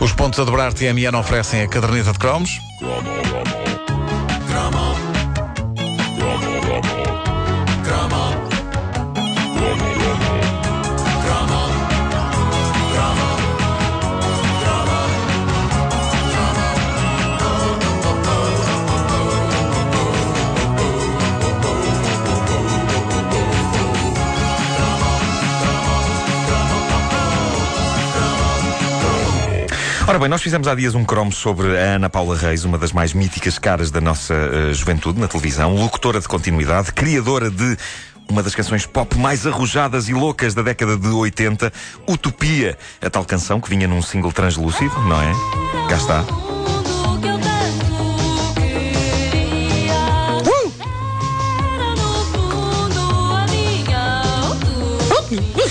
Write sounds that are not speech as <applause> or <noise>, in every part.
Os pontos a dobrar TMN oferecem a caderneta de cromos. Ora bem, nós fizemos há dias um cromo sobre a Ana Paula Reis, uma das mais míticas caras da nossa uh, juventude na televisão, locutora de continuidade, criadora de uma das canções pop mais arrojadas e loucas da década de 80, Utopia, a tal canção que vinha num single translúcido, não é? Cá está.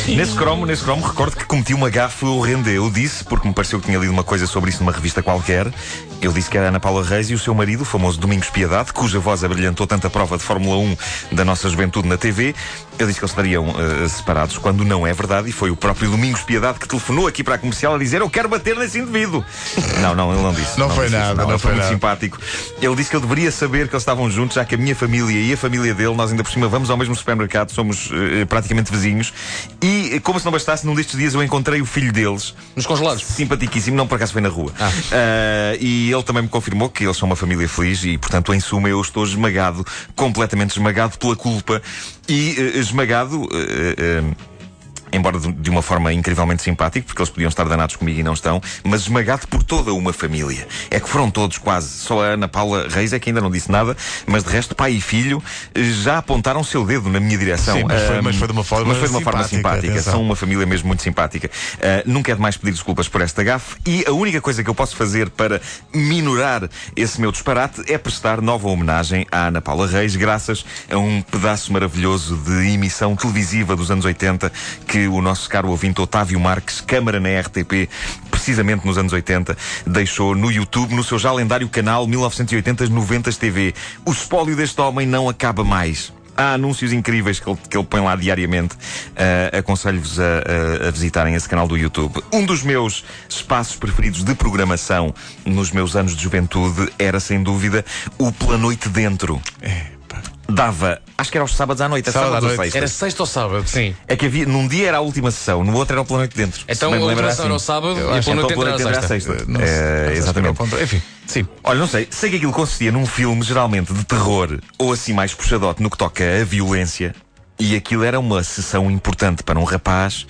Nesse cromo, nesse cromo, recordo que cometi uma gafe horrenda. Eu disse, porque me pareceu que tinha lido uma coisa sobre isso numa revista qualquer, eu disse que era Ana Paula Reis e o seu marido, o famoso Domingos Piedade, cuja voz abrilhantou tanta prova de Fórmula 1 da nossa juventude na TV. Eu disse que eles estariam eh, separados, quando não é verdade, e foi o próprio Domingos Piedade que telefonou aqui para a comercial a dizer: Eu quero bater nesse indivíduo. não, não, ele não disse. Não foi disse nada, não ele foi muito nada. simpático. Ele disse que eu deveria saber que eles estavam juntos, já que a minha família e a família dele, nós ainda por cima vamos ao mesmo supermercado, somos eh, praticamente vizinhos. E, eh, como se não bastasse, num destes dias eu encontrei o filho deles. Nos congelados. Simpaticíssimo, não por acaso foi na rua. Ah, e ele também me confirmou que eles são uma família feliz e, portanto, em suma, eu estou esmagado, completamente esmagado pela culpa e eh, esmagado. eh, Embora de uma forma incrivelmente simpática, porque eles podiam estar danados comigo e não estão, mas esmagado por toda uma família. É que foram todos quase. Só a Ana Paula Reis é que ainda não disse nada, mas de resto, pai e filho já apontaram o seu dedo na minha direção. Sim, mas foi- mas foi de uma forma mas foi de uma forma simpática, simpática. atenção. São uma família mesmo muito simpática. Uh, nunca é demais pedir desculpas por esta gafe e a única coisa que eu posso fazer para minorar esse meu disparate é prestar nova homenagem à Ana Paula Reis, graças a um pedaço maravilhoso de emissão televisiva dos anos 80 que o nosso caro ouvinte Otávio Marques, Câmara na RTP, precisamente nos anos 80, deixou no YouTube, no seu já lendário canal 1980-90 TV. O espólio deste homem não acaba mais. Há anúncios incríveis que ele, que ele põe lá diariamente. Ah, Aconselho-vos a, a- a visitarem esse canal do YouTube. Um dos meus espaços preferidos de programação nos meus anos de juventude era, sem dúvida, o Pela Noite Dentro. Dava, acho que era aos sábados à noite, Sábado sábado à ou noite. sexta. Era sexta ou sábado? Sim. É que havia, num dia era a última sessão, no outro era o Pela Noite Dentro. Então a última era sessão era o assim. sábado Eu e acho a Então, noite Pela era Noite a Dentro era a sexta. sexta. Não É, não o exatamente. Enfim, sim. Olha, não sei, sei que aquilo consistia num filme geralmente de terror ou assim mais puxadote no que toca a violência. E aquilo era uma sessão importante para um rapaz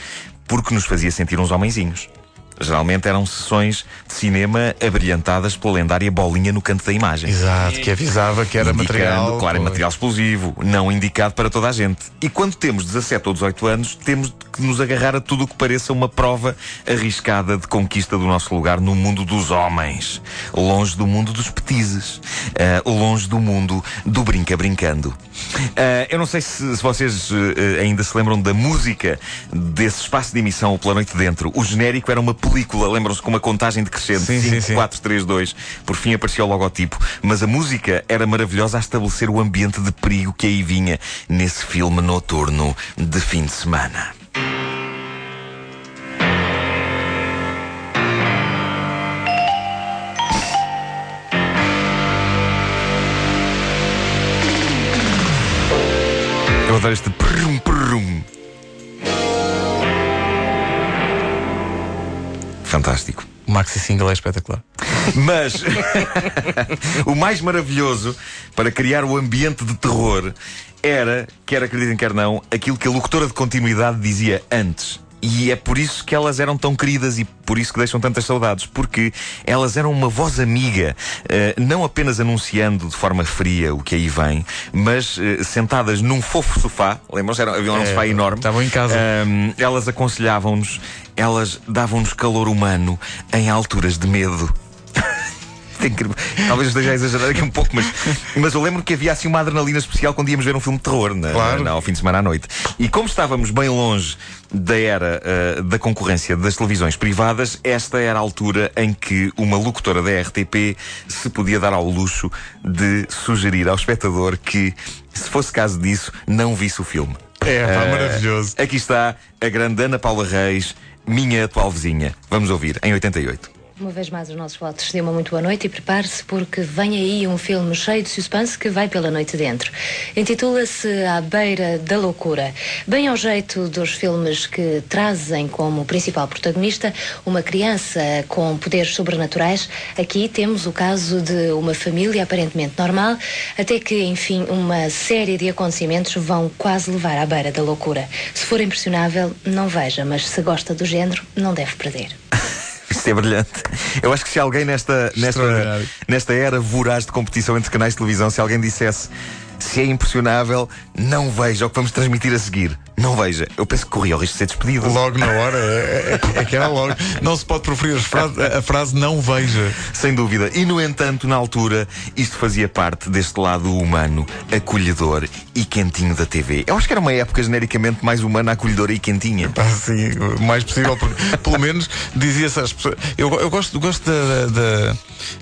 porque nos fazia sentir uns homenzinhos. Geralmente eram sessões de cinema abrilhantadas pela lendária bolinha no canto da imagem. Exato, que avisava que era Indicando, material. Claro, é material explosivo, não indicado para toda a gente. E quando temos 17 ou 18 anos, temos que nos agarrar a tudo o que pareça uma prova arriscada de conquista do nosso lugar no mundo dos homens. Longe do mundo dos petizes. Ah, longe do mundo do brinca-brincando. Ah, eu não sei se, se vocês eh, ainda se lembram da música desse espaço de emissão, o Pela Noite Dentro. O genérico era uma película, lembram-se, com uma contagem decrescente. Sim, sim, 5, sim. 4, 3, 2. Por fim aparecia o logotipo. Mas a música era maravilhosa a estabelecer o ambiente de perigo que aí vinha nesse filme noturno de fim de semana. Eu adoro este Fantástico. O maxi single é espetacular. Mas <laughs> o mais maravilhoso para criar o ambiente de terror era, quer acreditem, quer não, aquilo que a locutora de continuidade dizia antes. E é por isso que elas eram tão queridas e por isso que deixam tantas saudades, porque elas eram uma voz amiga, eh, não apenas anunciando de forma fria o que aí vem, mas eh, sentadas num fofo sofá, lembram-se? Havia um É, sofá enorme. estavam em casa. Elas aconselhavam-nos, elas davam-nos calor humano em alturas de medo. <laughs> Talvez esteja a exagerar aqui um pouco, mas, mas eu lembro que havia assim uma adrenalina especial quando íamos ver um filme de terror na, Claro. na- ao fim de semana à noite. E como estávamos bem longe da era ah, da concorrência das televisões privadas, esta era a altura em que uma locutora da RTP se podia dar ao luxo de sugerir ao espectador que, se fosse caso disso, não visse o filme. É, pá, Ah, maravilhoso. Aqui está a grande Ana Paula Reis, minha atual vizinha. Vamos ouvir, em 88. Uma vez mais os nossos votos de uma muito boa noite e prepare-se porque vem aí um filme cheio de suspense que vai pela noite dentro. Intitula-se À Beira da Loucura. Bem ao jeito dos filmes que trazem como principal protagonista uma criança com poderes sobrenaturais, aqui temos o caso de uma família aparentemente normal, até que, enfim, uma série de acontecimentos vão quase levar à beira da loucura. Se for impressionável, não veja, mas se gosta do género, não deve perder. Isto é brilhante. Eu acho que se alguém nesta, nesta, nesta era voraz de competição entre canais de televisão, se alguém dissesse se é impressionável, não veja o que vamos transmitir a seguir. Não veja. Eu penso que corria o risco de ser despedido. Logo na hora, é, é- é que era logo. Não se pode proferir as frase- a frase não veja. Sem dúvida. E no entanto, na altura, isto fazia parte deste lado humano, acolhedor e quentinho da TV. Eu acho que era uma época genericamente mais humana, acolhedora e quentinha. Pá, sim, o mais possível, porque pelo menos dizia-se às pessoas. Eu, eu gosto, gosto da, da- da-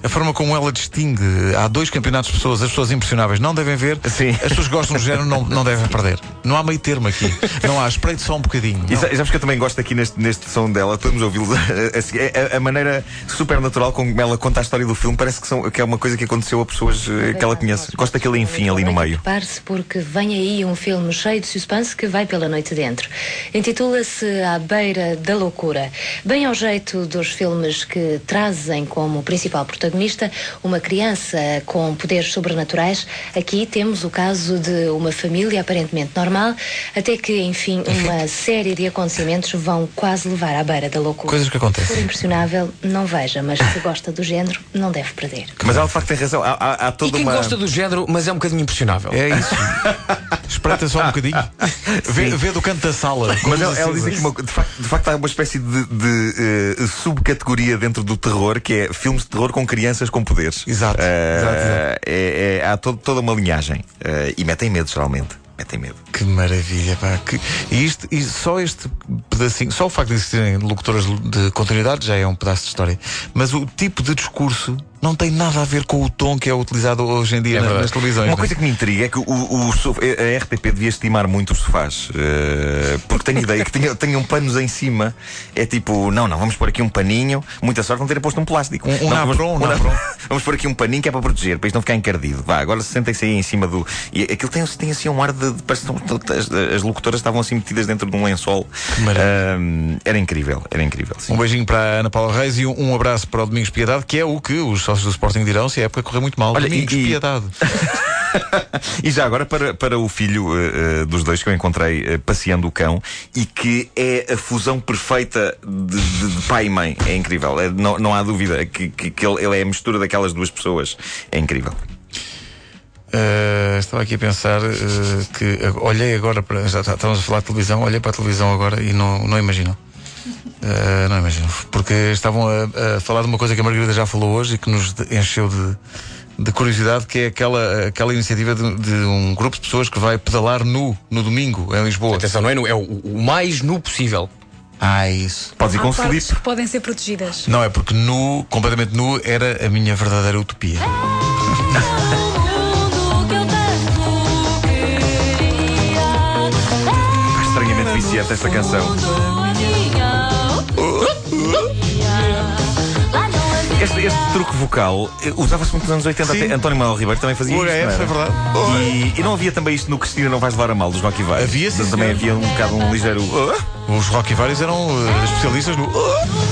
a forma como ela distingue. Há dois campeonatos de pessoas, as pessoas impressionáveis não devem ver, Sim. as pessoas que gostam do género não, não devem perder. Não há meio termo aqui. <laughs> Não há, espreite só um bocadinho. E sabes que eu também gosto aqui neste, neste som dela, podemos ouvi-lo <laughs> a, seguir. a, a maneira super natural como ela conta a história do filme, parece que, são, que é uma coisa que aconteceu a pessoas eh, que ela conhece. Gosto daquele enfim ali no meio. Prepare-se porque vem aí um filme cheio de suspense que vai pela noite dentro. Intitula-se À Beira da Loucura. Bem ao jeito dos filmes que trazem como principal protagonista uma criança com poderes sobrenaturais, aqui temos o caso de uma família aparentemente normal, até que, enfim, uma <laughs> série de acontecimentos vão quase levar à beira da loucura. Coisas que acontecem. Se for impressionável, não veja, mas se gosta do género, não deve perder. Mas ela de facto tem razão. Há, há- há E toda quem uma. gosta do género, mas é um bocadinho impressionável. É isso. <laughs> Espreita só um bocadinho. <laughs> Vê, vê do canto da sala. Mas ela, ela diz acesas. aqui, uma, de, facto, de facto, há uma espécie de, de, eh, subcategoria dentro do terror que é filmes de terror com crianças com poderes. Exato, Eh, exato, exato. é- é- há todo- toda uma linhagem. Eh, e metem medo, geralmente. Metem medo. Que maravilha, pá. Que... E, isto, e só este pedacinho, só o facto de existirem locutoras de continuidade já é um pedaço de história. Mas o tipo de discurso não tem nada a ver com o tom que é utilizado hoje em dia É na- verdade. nas televisões. Uma né? coisa que me intriga é que o, o a RTP devia estimar muito os sofás. eh, porque tenho ideia que <laughs> tenham, panos em cima. É tipo, não, não, vamos pôr aqui um paninho. Muita sorte não terem posto um plástico. Um- um Não, napron, vamos, um napron. <laughs> vamos pôr aqui um paninho que é para proteger, para isto não ficar encardido. Vá, agora sentem-se aí em cima do. E aquilo tem, tem assim um ar de. de parece que estão- as, as locutoras estavam assim metidas dentro de um lençol. maravilha. Ah, era incrível, era incrível. sim. Um beijinho para a Ana Paula Reis e um, um abraço para o Domingos Piedade, que é o que os sócios do Sporting dirão se a época correr muito mal. Olha, Domingos e- Piedade. <laughs> E já agora para, para o filho eh, dos dois que eu encontrei eh, passeando o cão e que é a fusão perfeita de, de- de pai e mãe. É incrível. É, não, não há dúvida que, que, que ele, ele é a mistura daquelas duas pessoas. É incrível. Uh, estava aqui a pensar uh, que uh, olhei agora para. Já tá- estávamos a falar de televisão, olhei para a televisão agora e não, não imagino. Uh, não imagino. Porque estavam a, a falar de uma coisa que a Margarida já falou hoje e que nos encheu de, de curiosidade, que é aquela, aquela iniciativa de, de um grupo de pessoas que vai pedalar nu no domingo em Lisboa. Atenção, não é, nu, é o, o mais nu possível. Ah, isso. Podes ir com Há partes slip. que podem ser protegidas. Não, é porque nu, completamente nu, era a minha verdadeira utopia. O tanto queria. Estranhamente viciante esta canção. Este, truque vocal eh, usava-se muito nos anos 80. Sim. Até António Manuel Ribeiro também fazia O isto. Não era? é verdade. E, e não havia também isto no Cristina Não Vais Levar a Mal dos Rocky Vai. Havia, sim, Também havia um bocado um ligeiro. Os Rocky vários eram uh, especialistas no. mundo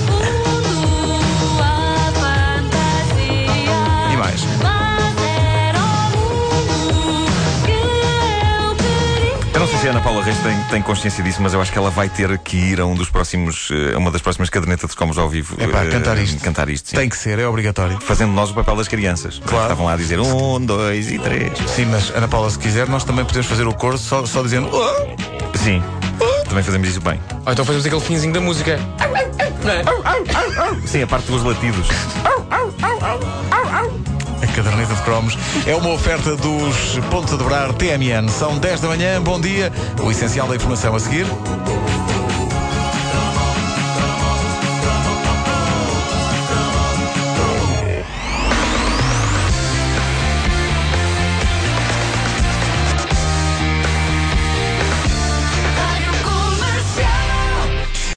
Ana Paula Reis tem, tem consciência disso, mas eu acho que ela vai ter que ir a um dos próximos, eh, a uma das próximas cadernetas de Comos ao vivo. Epá, eh, cantar isto. Cantar isto, sim. Tem que ser, é obrigatório. Fazendo nós o papel das crianças. Claro. Estavam lá a dizer um, dois e três. Sim, mas Ana Paula, se quiser, nós também podemos fazer o coro só, só dizendo. "Oh". Sim. Também fazemos isso bem. Ou então fazemos aquele finzinho da música. Não é? Sim, a parte dos latidos. A caderneta de cromos é uma oferta dos pontos a dobrar TMN. São 10 da manhã, bom dia. O essencial da informação a seguir.